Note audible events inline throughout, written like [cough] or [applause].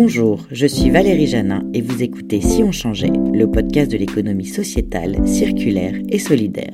Bonjour, je suis Valérie Janin et vous écoutez Si on changeait, le podcast de l'économie sociétale, circulaire et solidaire.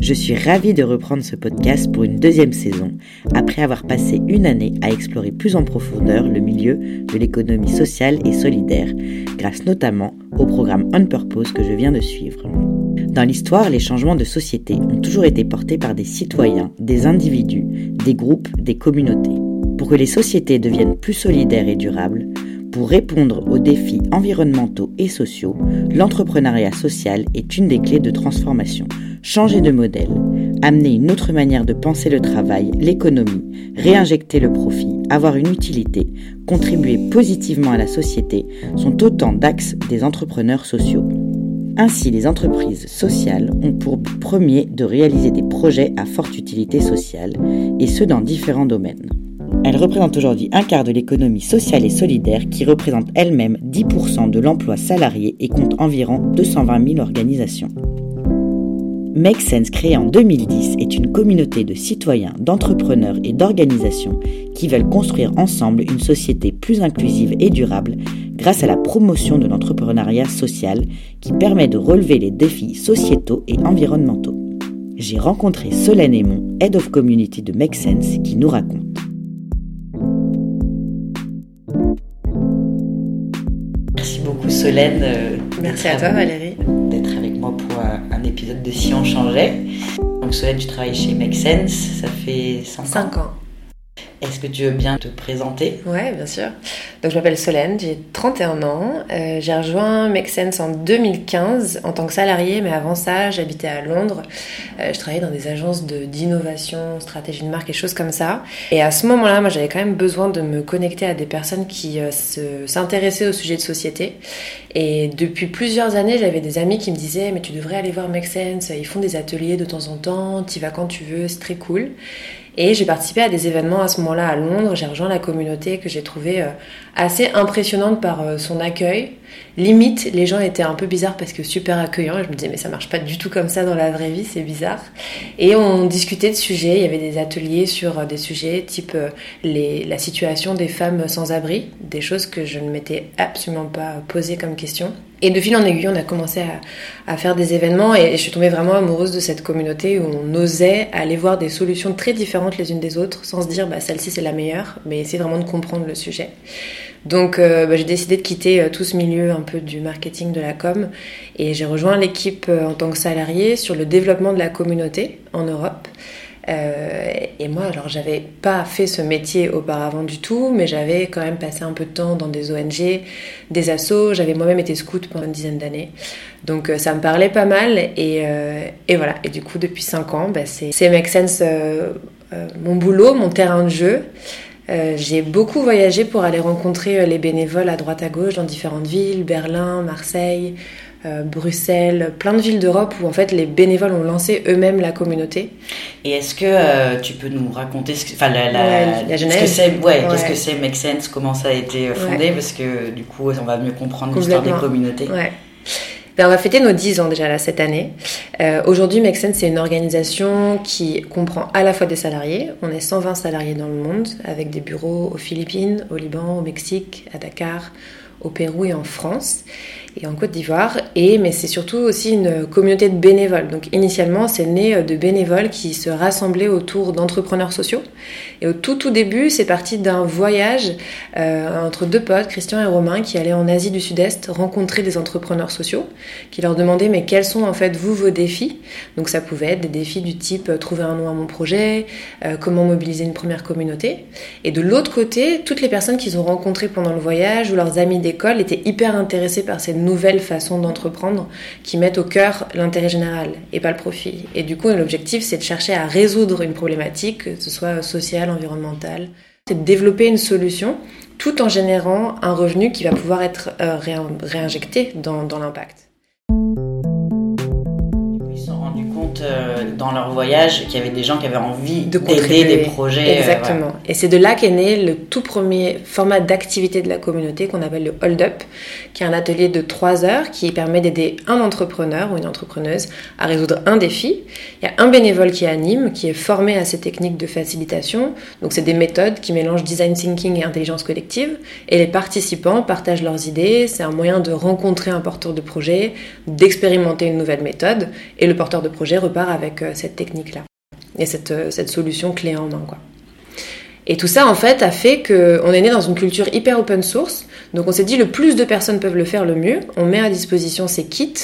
Je suis ravie de reprendre ce podcast pour une deuxième saison, après avoir passé une année à explorer plus en profondeur le milieu de l'économie sociale et solidaire, grâce notamment au programme On Purpose que je viens de suivre. Dans l'histoire, les changements de société ont toujours été portés par des citoyens, des individus, des groupes, des communautés. Pour que les sociétés deviennent plus solidaires et durables, pour répondre aux défis environnementaux et sociaux, l'entrepreneuriat social est une des clés de transformation. Changer de modèle, amener une autre manière de penser le travail, l'économie, réinjecter le profit, avoir une utilité, contribuer positivement à la société sont autant d'axes des entrepreneurs sociaux. Ainsi, les entreprises sociales ont pour premier de réaliser des projets à forte utilité sociale, et ce dans différents domaines. Elles représentent aujourd'hui un quart de l'économie sociale et solidaire qui représente elle-même 10% de l'emploi salarié et compte environ 220 000 organisations. Make Sense, créée en 2010, est une communauté de citoyens, d'entrepreneurs et d'organisations qui veulent construire ensemble une société plus inclusive et durable grâce à la promotion de l'entrepreneuriat social qui permet de relever les défis sociétaux et environnementaux. J'ai rencontré Solène Aymon, Head of Community de Make Sense, qui nous raconte. Beaucoup Solène. euh, Merci à toi Valérie. D'être avec moi pour un, un épisode de Si on changeait. Donc Solène, tu travailles chez Make Sense, ça fait 5 ans. 5 ans. Est-ce que tu veux bien te présenter? Ouais, bien sûr. Donc je m'appelle Solène, j'ai 31 ans. Euh, j'ai rejoint Make Sense en 2015 en tant que salariée, mais avant ça, j'habitais à Londres. Euh, je travaillais dans des agences d'innovation, stratégie de marque et choses comme ça. Et à ce moment-là, moi, j'avais quand même besoin de me connecter à des personnes qui euh, s'intéressaient au sujet de société. Et depuis plusieurs années, j'avais des amis qui me disaient Mais tu devrais aller voir Make Sense, ils font des ateliers de temps en temps, tu vas quand tu veux, c'est très cool. Et j'ai participé à des événements à ce moment-là à Londres. J'ai rejoint la communauté que j'ai trouvée euh, assez impressionnante par euh, son accueil. Limite, les gens étaient un peu bizarres parce que super accueillants. Je me disais, mais ça marche pas du tout comme ça dans la vraie vie, c'est bizarre. Et on discutait de sujets. Il y avait des ateliers sur euh, des sujets type euh, la situation des femmes sans abri, des choses que je ne m'étais absolument pas posées comme question. Et de fil en aiguille, on a commencé à, faire des événements et, je suis tombée vraiment amoureuse de cette communauté où on osait aller voir des solutions très différentes les unes des autres sans se dire bah, celle-ci c'est la meilleure, mais essayer vraiment de comprendre le sujet. Donc euh, bah, j'ai décidé de quitter tout ce milieu un peu du marketing, de la com et j'ai rejoint l'équipe euh, en tant que salarié sur le développement de la communauté en Europe. Euh, et moi, alors, j'avais pas fait ce métier auparavant du tout, mais j'avais quand même passé un peu de temps dans des ONG, des assos. J'avais moi-même été scout pendant une dizaine d'années. Donc, euh, ça me parlait pas mal. Et, et voilà. Et du coup, depuis 5 ans, bah, c'est Make Sense mon boulot, mon terrain de jeu. Euh, j'ai beaucoup voyagé pour aller rencontrer euh, les bénévoles à droite à gauche dans différentes villes, Berlin, Marseille, euh, Bruxelles, plein de villes d'Europe où en fait les bénévoles ont lancé eux-mêmes la communauté. Et est-ce que euh, tu peux nous raconter ce que, enfin, la, la, Ouais, la ce que c'est, ouais, Ouais. qu'est-ce que c'est Make Sense, comment ça a été fondé, parce que du coup, on va mieux comprendre l'histoire des communautés. Ben, on va fêter nos 10 ans déjà là cette année. Euh, Aujourd'hui, Make Sense, c'est une organisation qui comprend à la fois des salariés. On est 120 salariés dans le monde, avec des bureaux aux Philippines, au Liban, au Mexique, à Dakar, au Pérou et en France et en Côte d'Ivoire. Et mais c'est surtout aussi une communauté de bénévoles. Donc initialement, c'est né de bénévoles qui se rassemblaient autour d'entrepreneurs sociaux. Et au tout tout début, c'est parti d'un voyage euh, entre deux potes, Christian et Romain, qui allaient en Asie du Sud-Est rencontrer des entrepreneurs sociaux, qui leur demandaient mais quels sont en fait vous vos défis? Donc ça pouvait être des défis du type euh, trouver un nom à mon projet, euh, comment mobiliser une première communauté. Et de l'autre côté, toutes les personnes qu'ils ont rencontrées pendant le voyage ou leurs amis d'école étaient hyper intéressés par ces nouvelles façons d'entreprendre qui mettent au cœur l'intérêt général et pas le profit. Et du coup, l'objectif, c'est de chercher à résoudre une problématique, que ce soit sociale, environnementale, c'est de développer une solution tout en générant un revenu qui va pouvoir être euh, réin- réinjecté dans l'impact. Dans leur voyage qu'il y avait des gens qui avaient envie d'aider des projets. Euh, Exactement. Et c'est de là qu'est né le tout premier format d'activité de la communauté qu'on appelle le Hold Up, qui est un atelier de trois heures qui permet d'aider un entrepreneur ou une entrepreneuse à résoudre un défi. Il y a un bénévole qui anime, qui est formé à ces techniques de facilitation. Donc c'est des méthodes qui mélangent design thinking et intelligence collective. Et les participants partagent leurs idées. C'est un moyen de rencontrer un porteur de projet, d'expérimenter une nouvelle méthode. Et le porteur de projet repart avec euh, cette technique-là et cette, euh, cette solution clé en main. Quoi. Et tout ça, en fait, a fait qu'on est né dans une culture hyper open source. Donc on s'est dit, le plus de personnes peuvent le faire, le mieux. On met à disposition ces kits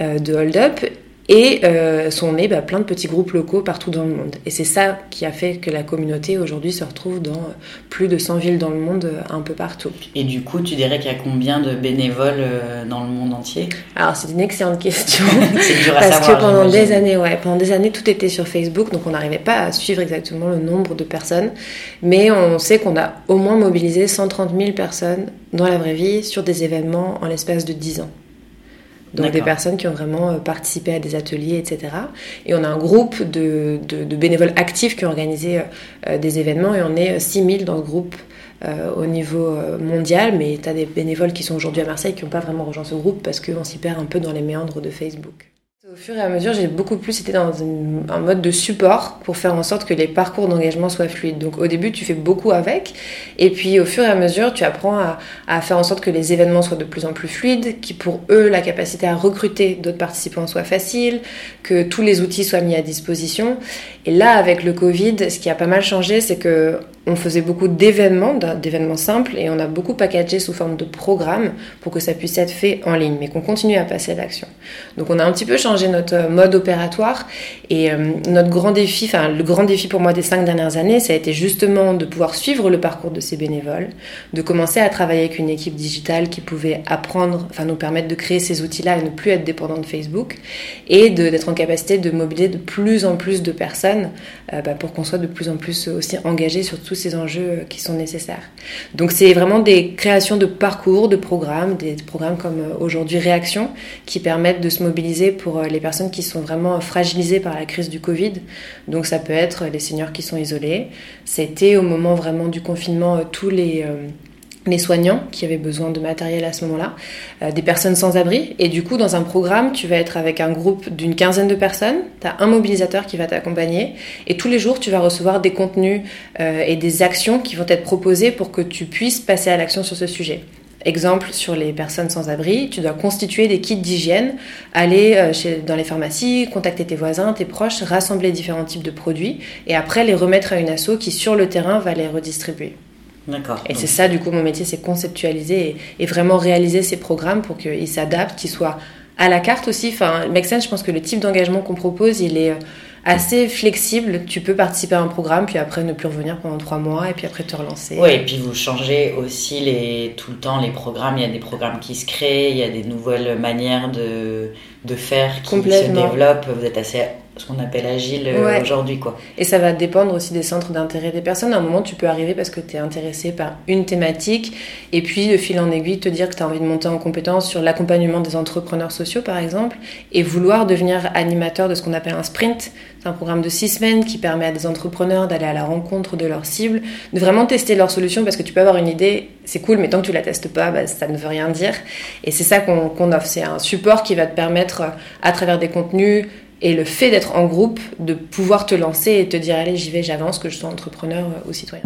euh, de hold-up et euh, sont nés bah, plein de petits groupes locaux partout dans le monde. Et c'est ça qui a fait que la communauté aujourd'hui se retrouve dans euh, plus de 100 villes dans le monde, euh, un peu partout. Et du coup, tu dirais qu'il y a combien de bénévoles dans le monde entier? Alors c'est une excellente question. [laughs] c'est dur à Parce que pendant des années, ouais, pendant des années, tout était sur Facebook, donc on n'arrivait pas à suivre exactement le nombre de personnes. Mais on sait qu'on a au moins mobilisé 130 000 personnes dans la vraie vie sur des événements en l'espace de 10 ans. Donc des personnes qui ont vraiment euh, participé à des ateliers, etc. Et on a un groupe de, de, bénévoles actifs qui ont organisé euh, euh, des événements et on est 6000 dans ce groupe au niveau mondial. Mais tu as des bénévoles qui sont aujourd'hui à Marseille qui n'ont pas vraiment rejoint ce groupe parce qu'on s'y perd un peu dans les méandres de Facebook. Au fur et à mesure, j'ai beaucoup plus été dans un mode de support pour faire en sorte que les parcours d'engagement soient fluides. Donc au début, tu fais beaucoup avec, et puis au fur et à mesure, tu apprends à, faire en sorte que les événements soient de plus en plus fluides, qui pour eux, la capacité à recruter d'autres participants soit facile, que tous les outils soient mis à disposition. Et là, avec le Covid, ce qui a pas mal changé, c'est que on faisait beaucoup d'événements, d'événements simples, et on a beaucoup packagé sous forme de programmes pour que ça puisse être fait en ligne, mais qu'on continue à passer à l'action. Donc on a un petit peu changé notre euh, mode opératoire, et euh, notre grand défi, enfin le grand défi pour moi des cinq dernières années, ça a été justement de pouvoir suivre le parcours de ces bénévoles, de commencer à travailler avec une équipe digitale qui pouvait apprendre, enfin nous permettre de créer ces outils-là et ne plus être dépendant de Facebook, et d'être en capacité de mobiliser de plus en plus de personnes euh, bah, pour qu'on soit de plus en plus aussi engagé sur tout ces enjeux qui sont nécessaires. Donc c'est vraiment des créations de parcours, de programmes, des programmes comme euh, aujourd'hui Réaction, qui permettent de se mobiliser pour euh, les personnes qui sont vraiment fragilisées par la crise du Covid. Donc ça peut être les seniors qui sont isolés. C'était au moment vraiment du confinement euh, tous les les soignants qui avaient besoin de matériel à ce moment-là, euh, des personnes sans abri. Et du coup, dans un programme, tu vas être avec un groupe d'une quinzaine de personnes, tu as un mobilisateur qui va t'accompagner, et tous les jours, tu vas recevoir des contenus euh, et des actions qui vont être proposées pour que tu puisses passer à l'action sur ce sujet. Exemple, sur les personnes sans abri, tu dois constituer des kits d'hygiène, aller euh, chez, dans les pharmacies, contacter tes voisins, tes proches, rassembler différents types de produits, et après les remettre à une asso qui, sur le terrain, va les redistribuer. Et c'est ça, du coup, mon métier, c'est conceptualiser et, vraiment réaliser ces programmes pour qu'ils s'adaptent, qu'ils soient à la carte aussi. Enfin, Make je pense que le type d'engagement qu'on propose, il est euh, assez flexible. Tu peux participer à un programme, puis après ne plus revenir pendant trois mois, et puis après te relancer. Oui, et puis vous changez aussi les, tout le temps les programmes. Il y a des programmes qui se créent, il y a des nouvelles manières de, de faire qui se développent. Vous êtes assez ce qu'on appelle agile euh, aujourd'hui. quoi. Et ça va dépendre aussi des centres d'intérêt des personnes. À un moment, tu peux arriver parce que tu es intéressé par une thématique et puis de fil en aiguille te dire que tu as envie de monter en compétence sur l'accompagnement des entrepreneurs sociaux par exemple et vouloir devenir animateur de ce qu'on appelle un sprint. C'est un programme de six semaines qui permet à des entrepreneurs d'aller à la rencontre de leurs cibles, de vraiment tester leurs solutions parce que tu peux avoir une idée, c'est cool, mais tant que tu la testes pas, bah, ça ne veut rien dire. Et c'est ça qu'on offre. C'est un support qui va te permettre, à travers des contenus, et le fait d'être en groupe, de pouvoir te lancer et te dire allez j'y vais, j'avance, que je sois entrepreneur ou citoyen.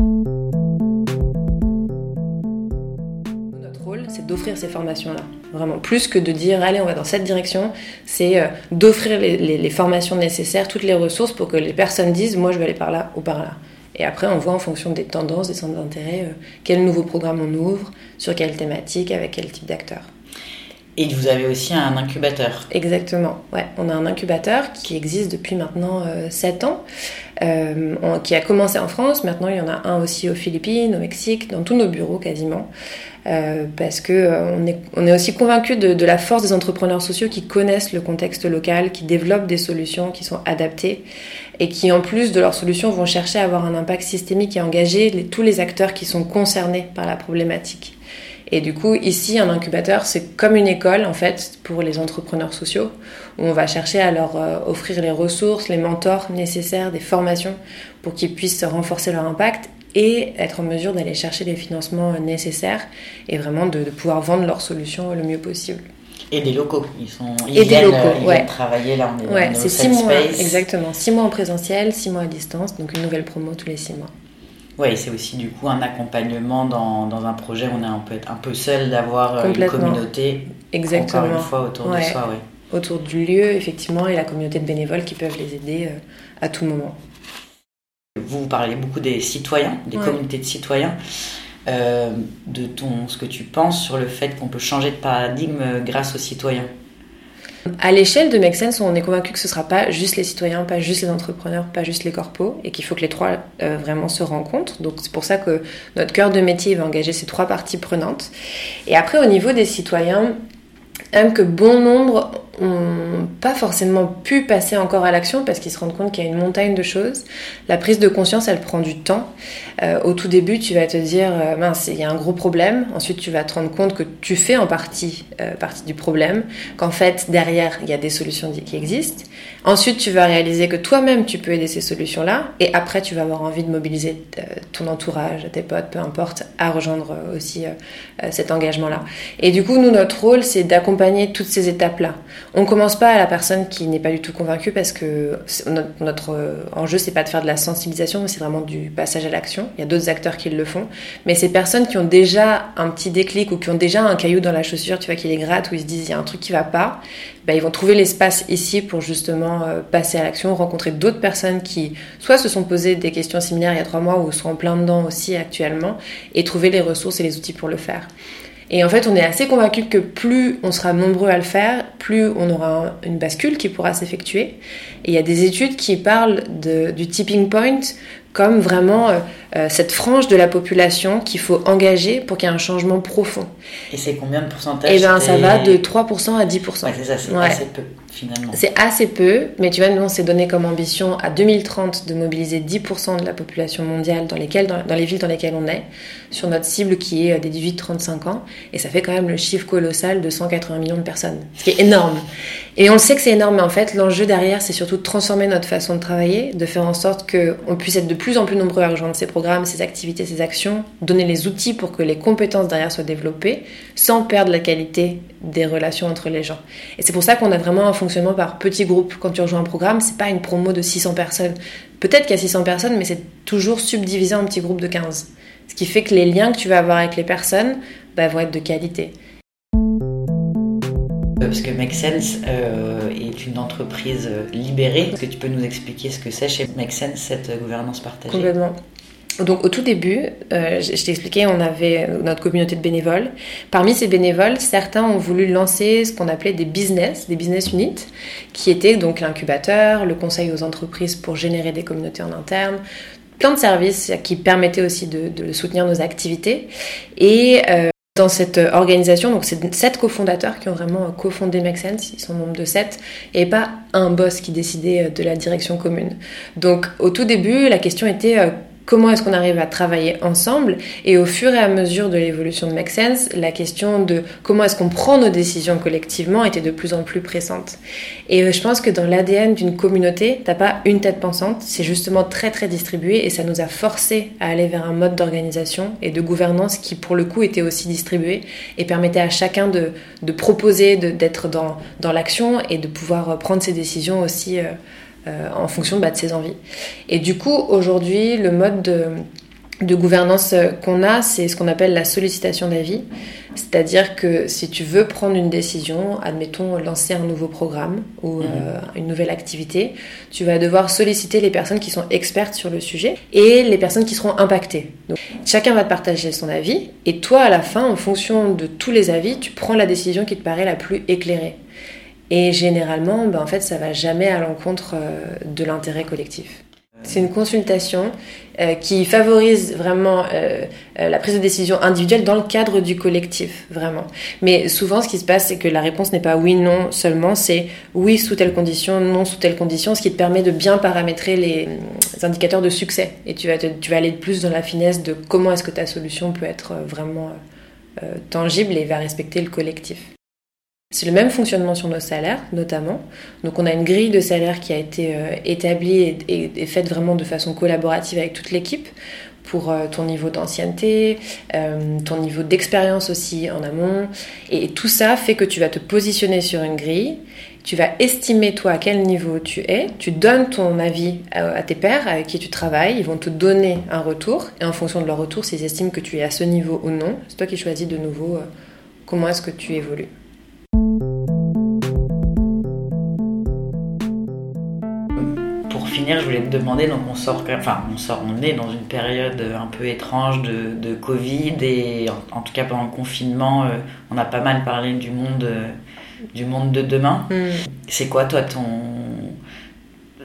Notre rôle, c'est d'offrir ces formations-là. Vraiment, plus que de dire allez on va dans cette direction, c'est euh, d'offrir les, formations nécessaires, toutes les ressources pour que les personnes disent moi je vais aller par là ou par là. Et après, on voit en fonction des tendances, des centres d'intérêt, euh, quel nouveau programme on ouvre, sur quelle thématique, avec quel type d'acteurs. Et vous avez aussi un incubateur. Exactement, ouais. On a un incubateur qui existe depuis maintenant 7 euh, ans, euh, qui a commencé en France. Maintenant, il y en a un aussi aux Philippines, au Mexique, dans tous nos bureaux quasiment. Euh, parce que on, est, on est aussi convaincu de, la force des entrepreneurs sociaux qui connaissent le contexte local, qui développent des solutions qui sont adaptées et qui, en plus de leurs solutions, vont chercher à avoir un impact systémique et engager tous les acteurs qui sont concernés par la problématique. Et du coup, ici, un incubateur, c'est comme une école, en fait, pour les entrepreneurs sociaux, où on va chercher à leur euh, offrir les ressources, les mentors nécessaires, des formations pour qu'ils puissent renforcer leur impact et être en mesure d'aller chercher les financements nécessaires et vraiment de, pouvoir vendre leurs solutions le mieux possible. Et des locaux, ils sont ils et viennent, des locaux, ils ouais. travailler là, on est ouais, c'est six mois, exactement, six mois en présentiel, six mois à distance, donc une nouvelle promo tous les six mois. Oui, c'est aussi du coup un accompagnement dans, dans, un projet où on, est, un peut être un peu seul d'avoir euh, une communauté Exactement. encore une fois autour de soi. Ouais. Autour du lieu, effectivement, et la communauté de bénévoles qui peuvent les aider euh, à tout moment. Vous, vous parlez beaucoup des citoyens, des communautés de citoyens. Euh, de ton, ce que tu penses sur le fait qu'on peut changer de paradigme grâce aux citoyens? À l'échelle de Make on est convaincu que ce ne sera pas juste les citoyens, pas juste les entrepreneurs, pas juste les corpos, et qu'il faut que les trois euh, vraiment se rencontrent. Donc c'est pour ça que notre cœur de métier va engager ces trois parties prenantes. Et après, au niveau des citoyens, même que bon nombre n'ont pas forcément pu passer encore à l'action parce qu'ils se rendent compte qu'il y a une montagne de choses. La prise de conscience, elle prend du temps. Euh, au tout début, tu vas te dire, euh, mince, il y a un gros problème. Ensuite, tu vas te rendre compte que tu fais en partie euh, partie du problème, qu'en fait, derrière, il y a des solutions qui existent. Ensuite, tu vas réaliser que toi-même, tu peux aider ces solutions-là. Et après, tu vas avoir envie de mobiliser ton entourage, tes potes, peu importe, à rejoindre aussi cet engagement-là. Et du coup, nous, notre rôle, c'est d'accompagner toutes ces étapes-là. On commence pas à la personne qui n'est pas du tout convaincue parce que notre, enjeu, c'est pas de faire de la sensibilisation, mais c'est vraiment du passage à l'action. Il y a d'autres acteurs qui le font. Mais ces personnes qui ont déjà un petit déclic ou qui ont déjà un caillou dans la chaussure, tu vois, qui les gratte, où ils se disent, il y a un truc qui va pas, ben, ils vont trouver l'espace ici pour justement euh, passer à l'action, rencontrer d'autres personnes qui soit se sont posées des questions similaires il y a trois mois ou sont en plein dedans aussi actuellement et trouver les ressources et les outils pour le faire. Et en fait, on est assez convaincu que plus on sera nombreux à le faire, plus on aura une bascule qui pourra s'effectuer. Et il y a des études qui parlent de, du tipping point comme vraiment euh, euh, cette frange de la population qu'il faut engager pour qu'il y ait un changement profond. Et c'est combien de pourcentage Eh bien, ça va de 3% à 10%. Ouais, c'est ça, c'est assez peu C'est assez peu, mais tu vois, nous, on s'est donné comme ambition à 2030 de mobiliser 10% de la population mondiale dans, lesquelles, dans, les villes dans lesquelles on est, sur notre cible qui est euh, des 18-35 ans, et ça fait quand même le chiffre colossal de 180 millions de personnes, ce qui est énorme. Et on le sait que c'est énorme, mais en fait, l'enjeu derrière, c'est surtout de transformer notre façon de travailler, de faire en sorte qu'on puisse être de plus en plus nombreux à rejoindre ces programmes, ces activités, ces actions, donner les outils pour que les compétences derrière soient développées, sans perdre la qualité des relations entre les gens. Et c'est pour ça qu'on a vraiment un fonctionnement par petits groupes. Quand tu rejoins un programme, c'est pas une promo de 600 personnes. Peut-être qu'il y a 600 personnes, mais c'est toujours subdivisé en petits groupes de 15. Ce qui fait que les liens que tu vas avoir avec les personnes bah, vont être de qualité. Euh, parce que Make Sense euh, est une entreprise euh, libérée. Est-ce que tu peux nous expliquer ce que c'est chez Make Sense, cette gouvernance partagée? Complètement. Donc au tout début, je, t'ai expliqué, on avait notre communauté de bénévoles. Parmi ces bénévoles, certains ont voulu lancer ce qu'on appelait des business, des business units, qui étaient donc l'incubateur, le conseil aux entreprises pour générer des communautés en interne, plein de services qui permettaient aussi de, soutenir nos activités. Et dans cette organisation, donc c'est sept cofondateurs qui ont vraiment cofondé Make Sense, ils sont nombre de sept, et pas un boss qui décidait de la direction commune. Donc au tout début, la question était euh, comment est-ce qu'on arrive à travailler ensemble et au fur et à mesure de l'évolution de Make Sense, la question de comment est-ce qu'on prend nos décisions collectivement était de plus en plus pressante. Et euh, je pense que dans l'ADN d'une communauté, t'as pas une tête pensante, c'est justement très très distribué et ça nous a forcé à aller vers un mode d'organisation et de gouvernance qui pour le coup était aussi distribué et permettait à chacun de, de proposer, d'être dans, dans l'action et de pouvoir prendre ses décisions aussi. Euh, euh, en fonction bah, de ses envies. Et du coup, aujourd'hui, le mode de, gouvernance qu'on a, c'est ce qu'on appelle la sollicitation d'avis. C'est-à-dire que si tu veux prendre une décision, admettons lancer un nouveau programme ou mhm. euh, une nouvelle activité, tu vas devoir solliciter les personnes qui sont expertes sur le sujet et les personnes qui seront impactées. Donc, chacun va te partager son avis et toi, à la fin, en fonction de tous les avis, tu prends la décision qui te paraît la plus éclairée. Et généralement, ben, en fait, ça va jamais à l'encontre euh, de l'intérêt collectif. C'est une consultation euh, qui favorise vraiment euh, la prise de décision individuelle dans le cadre du collectif, vraiment. Mais souvent, ce qui se passe, c'est que la réponse n'est pas oui, non seulement, c'est oui sous telle condition, non sous telle condition, ce qui te permet de bien paramétrer les, indicateurs de succès. Et tu vas, tu vas aller plus dans la finesse de comment est-ce que ta solution peut être vraiment tangible et va respecter le collectif. C'est le même fonctionnement sur nos salaires, notamment. Donc, on a une grille de salaire qui a été établie et, faite vraiment de façon collaborative avec toute l'équipe pour ton niveau d'ancienneté, ton niveau d'expérience aussi en amont. Et tout ça fait que tu vas te positionner sur une grille tu vas estimer toi à quel niveau tu es, tu donnes ton avis à, tes pairs avec qui tu travailles, ils vont te donner un retour, et en fonction de leur retour, s'ils estiment que tu es à ce niveau ou non, c'est toi qui choisis de nouveau euh, comment est-ce que tu évolues. Finir, je voulais te demander, donc on sort, enfin on sort, on est dans une période un peu étrange de, Covid et en, tout cas pendant le confinement, euh, on a pas mal parlé du monde. Euh, du monde de demain. Hmm. C'est quoi toi ton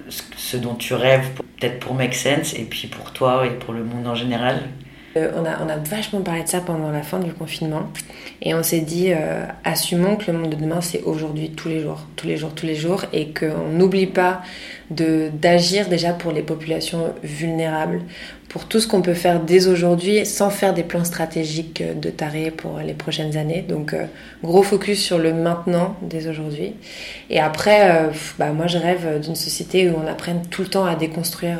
ce dont tu rêves peut-être pour Make Sense et puis pour toi et pour le monde en général? Euh, on, a, vachement parlé de ça pendant la fin du confinement et on s'est dit euh, assumons que le monde de demain c'est aujourd'hui tous les jours, tous les jours, tous les jours et qu'on n'oublie pas d'agir déjà pour les populations vulnérables, pour tout ce qu'on peut faire dès aujourd'hui sans faire des plans stratégiques de taré pour les prochaines années. Donc euh, gros focus sur le maintenant dès aujourd'hui. Et après, bah, moi je rêve d'une société où on apprenne tout le temps à déconstruire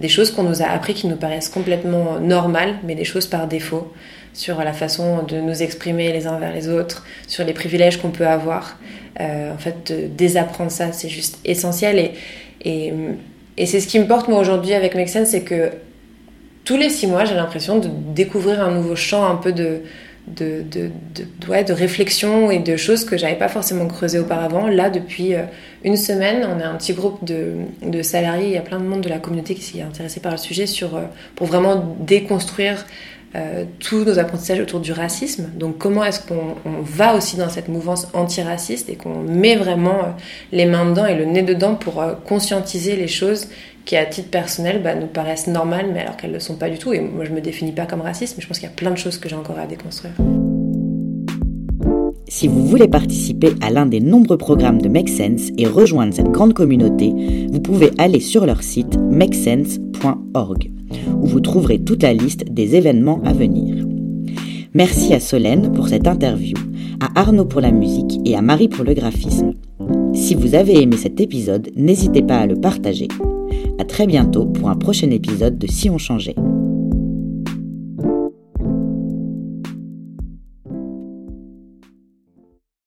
des choses qu'on nous a appris qui nous paraissent complètement normales, mais des choses par défaut, sur la façon de nous exprimer les uns vers les autres, sur les privilèges qu'on peut avoir. Euh, en fait, désapprendre ça, c'est juste essentiel. Et, et, et c'est ce qui me porte moi aujourd'hui avec Make c'est que tous les six mois, j'ai l'impression de découvrir un nouveau champ un peu de, de, de, de, de réflexion et de choses que j'avais pas forcément creusées auparavant. Là, depuis euh, une semaine, on a un petit groupe de, de, salariés, il y a plein de monde de la communauté qui est intéressé par le sujet sur, euh, pour vraiment déconstruire euh, tous nos apprentissages autour du racisme. Donc comment est-ce qu'on va aussi dans cette mouvance antiraciste et qu'on met vraiment les mains dedans et le nez dedans pour conscientiser les choses qui, à titre personnel, bah, nous paraissent normales, mais alors qu'elles ne le sont pas du tout. Et moi, je me définis pas comme raciste, mais je pense qu'il y a plein de choses que j'ai encore à déconstruire. Si vous voulez participer à l'un des nombreux programmes de Make Sense et rejoindre cette grande communauté, vous pouvez aller sur leur site makesense.org, où vous trouverez toute la liste des événements à venir. Merci à Solène pour cette interview, à Arnaud pour la musique et à Marie pour le graphisme. Si vous avez aimé cet épisode, n'hésitez pas à le partager. À très bientôt pour un prochain épisode de Si on changeait.